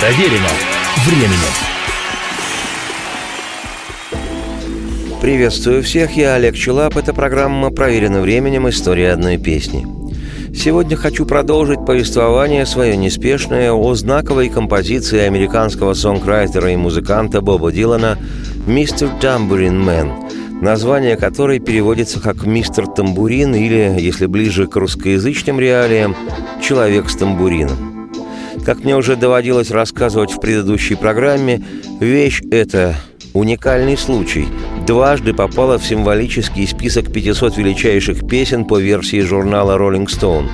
Проверено временем. Приветствую всех, я Олег Челап. Это программа «Проверено временем. История одной песни». Сегодня хочу продолжить повествование свое неспешное о знаковой композиции американского сонграйтера и музыканта Боба Дилана «Мистер Тамбурин Мэн», название которой переводится как «Мистер Тамбурин» или, если ближе к русскоязычным реалиям, «Человек с тамбурином». Как мне уже доводилось рассказывать в предыдущей программе, вещь эта уникальный случай. Дважды попала в символический список 500 величайших песен по версии журнала Rolling Stone.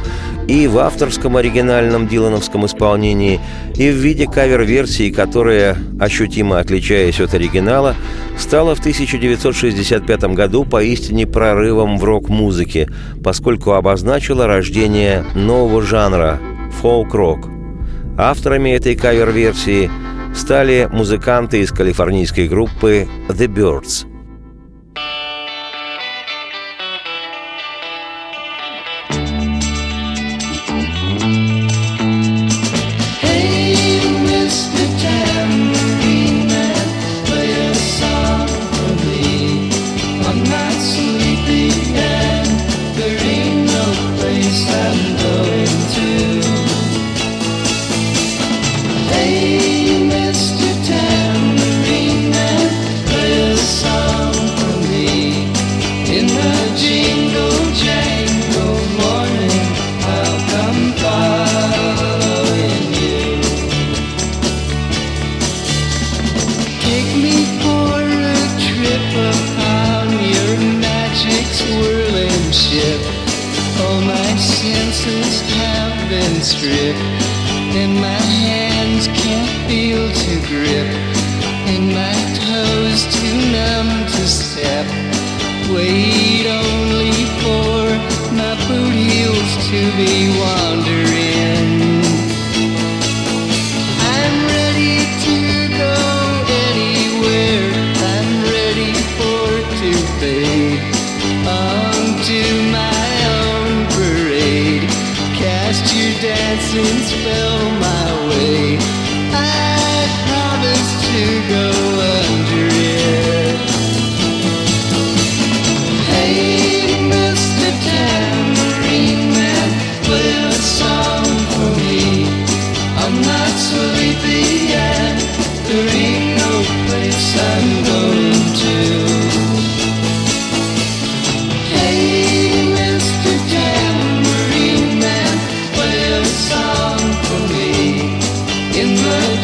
И в авторском оригинальном дилановском исполнении, и в виде кавер-версии, которая, ощутимо отличаясь от оригинала, стала в 1965 году поистине прорывом в рок-музыке, поскольку обозначила рождение нового жанра – фолк-рок. Авторами этой кавер-версии – стали музыканты из калифорнийской группы The Birds – And my hands can't feel to grip And my toes too numb to step. Wait only for my boot heels to be wandering dancing spell.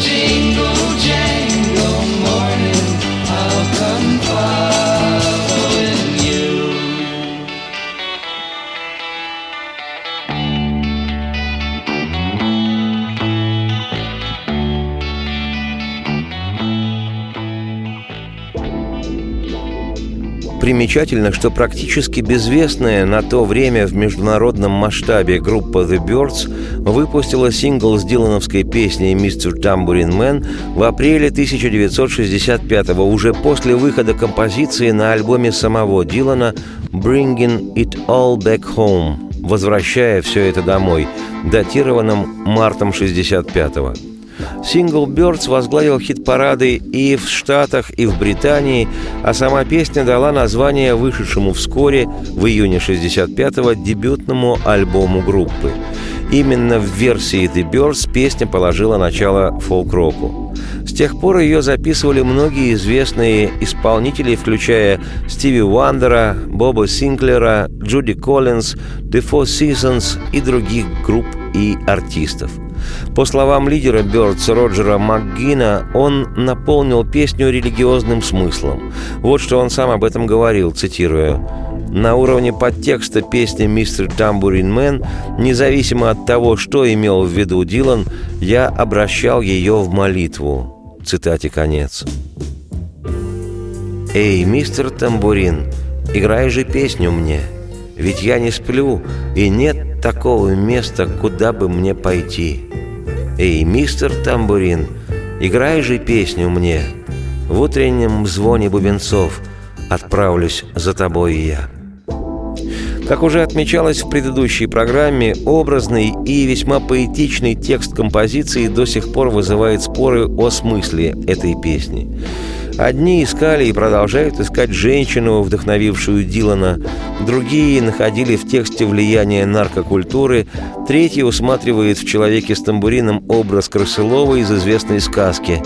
changing. Примечательно, что практически безвестная на то время в международном масштабе группа The Birds выпустила сингл с дилановской песней «Мистер Tambourine Man» в апреле 1965-го, уже после выхода композиции на альбоме самого Дилана «Bringing It All Back Home», возвращая все это домой, датированным мартом 65-го. Сингл «Бёрдс» возглавил хит-парады и в Штатах, и в Британии, а сама песня дала название вышедшему вскоре, в июне 65-го, дебютному альбому группы. Именно в версии «The Birds» песня положила начало фолк-року. С тех пор ее записывали многие известные исполнители, включая Стиви Уандера, Боба Синклера, Джуди Коллинз, The Four Seasons и других групп и артистов – по словам лидера Бёрдс Роджера МакГина, он наполнил песню религиозным смыслом. Вот что он сам об этом говорил, цитирую. На уровне подтекста песни «Мистер Тамбурин Мэн», независимо от того, что имел в виду Дилан, я обращал ее в молитву. Цитате конец. «Эй, мистер Тамбурин, играй же песню мне, ведь я не сплю, и нет такого места, куда бы мне пойти». «Эй, мистер Тамбурин, играй же песню мне. В утреннем звоне бубенцов отправлюсь за тобой я». Как уже отмечалось в предыдущей программе, образный и весьма поэтичный текст композиции до сих пор вызывает споры о смысле этой песни. Одни искали и продолжают искать женщину, вдохновившую Дилана, другие находили в тексте влияние наркокультуры, третьи усматривают в человеке с тамбурином образ Крысылова из известной сказки.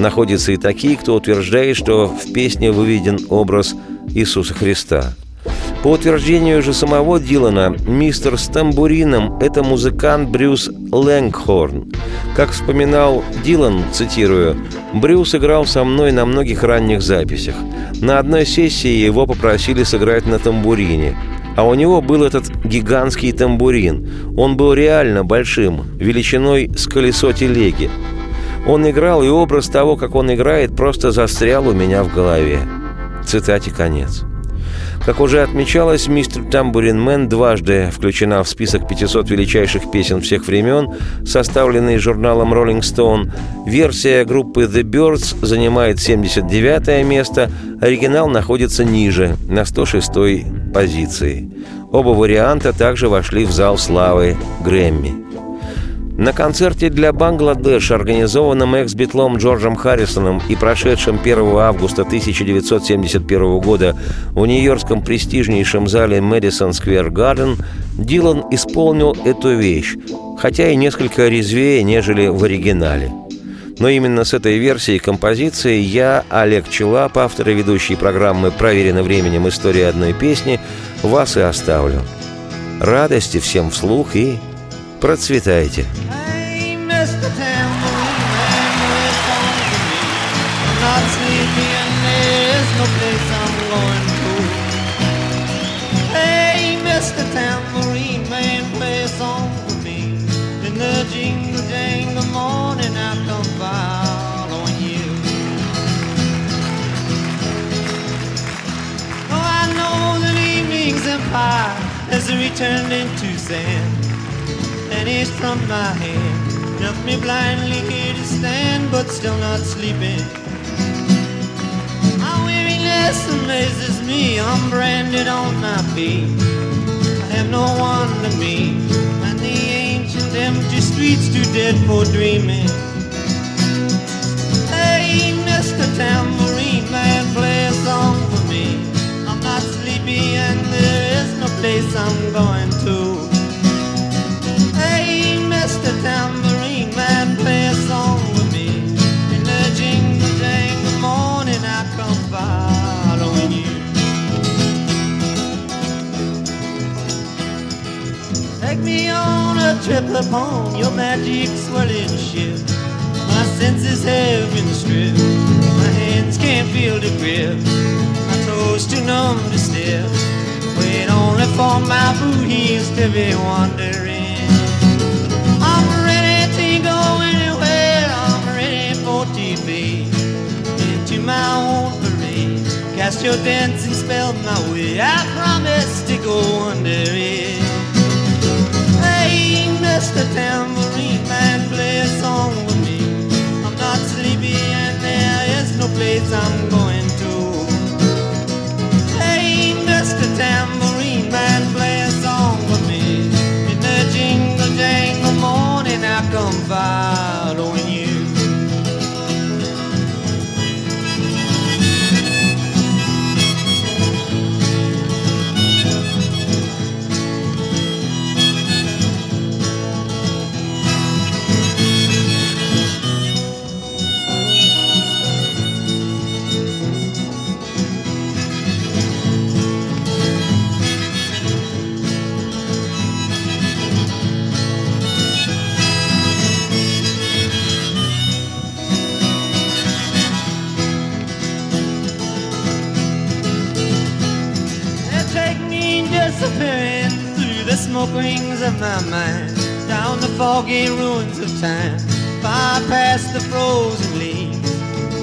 Находятся и такие, кто утверждает, что в песне выведен образ Иисуса Христа – по утверждению же самого Дилана, мистер с тамбурином – это музыкант Брюс Лэнгхорн. Как вспоминал Дилан, цитирую, «Брюс играл со мной на многих ранних записях. На одной сессии его попросили сыграть на тамбурине. А у него был этот гигантский тамбурин. Он был реально большим, величиной с колесо телеги. Он играл, и образ того, как он играет, просто застрял у меня в голове. Цитате конец. Как уже отмечалось, «Мистер Тамбурин Мэн» дважды включена в список 500 величайших песен всех времен, составленный журналом Rolling Stone. Версия группы The Birds занимает 79 место, оригинал находится ниже, на 106 позиции. Оба варианта также вошли в зал славы Грэмми. На концерте для Бангладеш, организованном экс-битлом Джорджем Харрисоном и прошедшем 1 августа 1971 года в нью-йоркском престижнейшем зале Мэдисон Сквер Гарден, Дилан исполнил эту вещь, хотя и несколько резвее, нежели в оригинале. Но именно с этой версией композиции я, Олег Челап, автор и ведущий программы «Проверено временем. История одной песни», вас и оставлю. Радости всем вслух и процветайте! jingle jangle morning I come following you. Oh, I know that evening's empire has returned into sand, it's from my hand. Left me blindly here to stand, but still not sleeping. My weariness amazes me. I'm branded on my feet. I have no one to meet and the ancient empty streets too dead for dreaming. Trip upon your magic swirling ship. My senses have been stripped. My hands can't feel the grip. My toes too numb to step. Wait only for my boot heels to be wandering. I'm ready to go anywhere. I'm ready for TV. Into my own parade. Cast your dancing spell my way. I promise to go under it. Master rings of my mind, down the foggy ruins of time, far past the frozen leaves,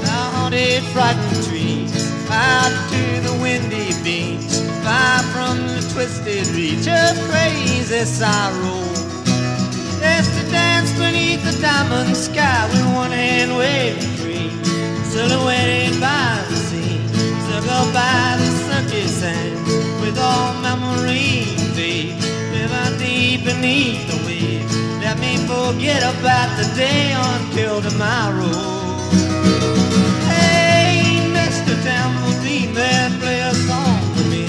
the haunted, frightened trees, out to the windy beach, far from the twisted reach of crazy sorrow. There's to dance beneath the diamond sky with one hand waving free, silhouetted by the forget about the day until tomorrow. Hey, Mr. Tambourine Man, play a song for me.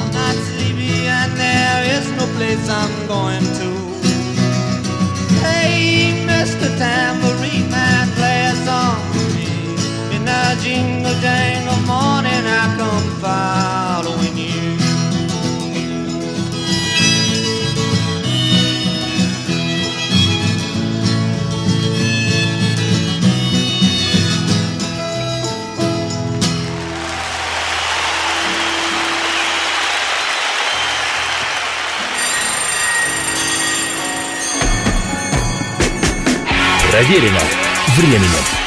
I'm not sleepy and there is no place I'm going to. Hey, Mr. Tambourine Man, play a song for me. In the jingle jangle morning, I come following Проверено временем.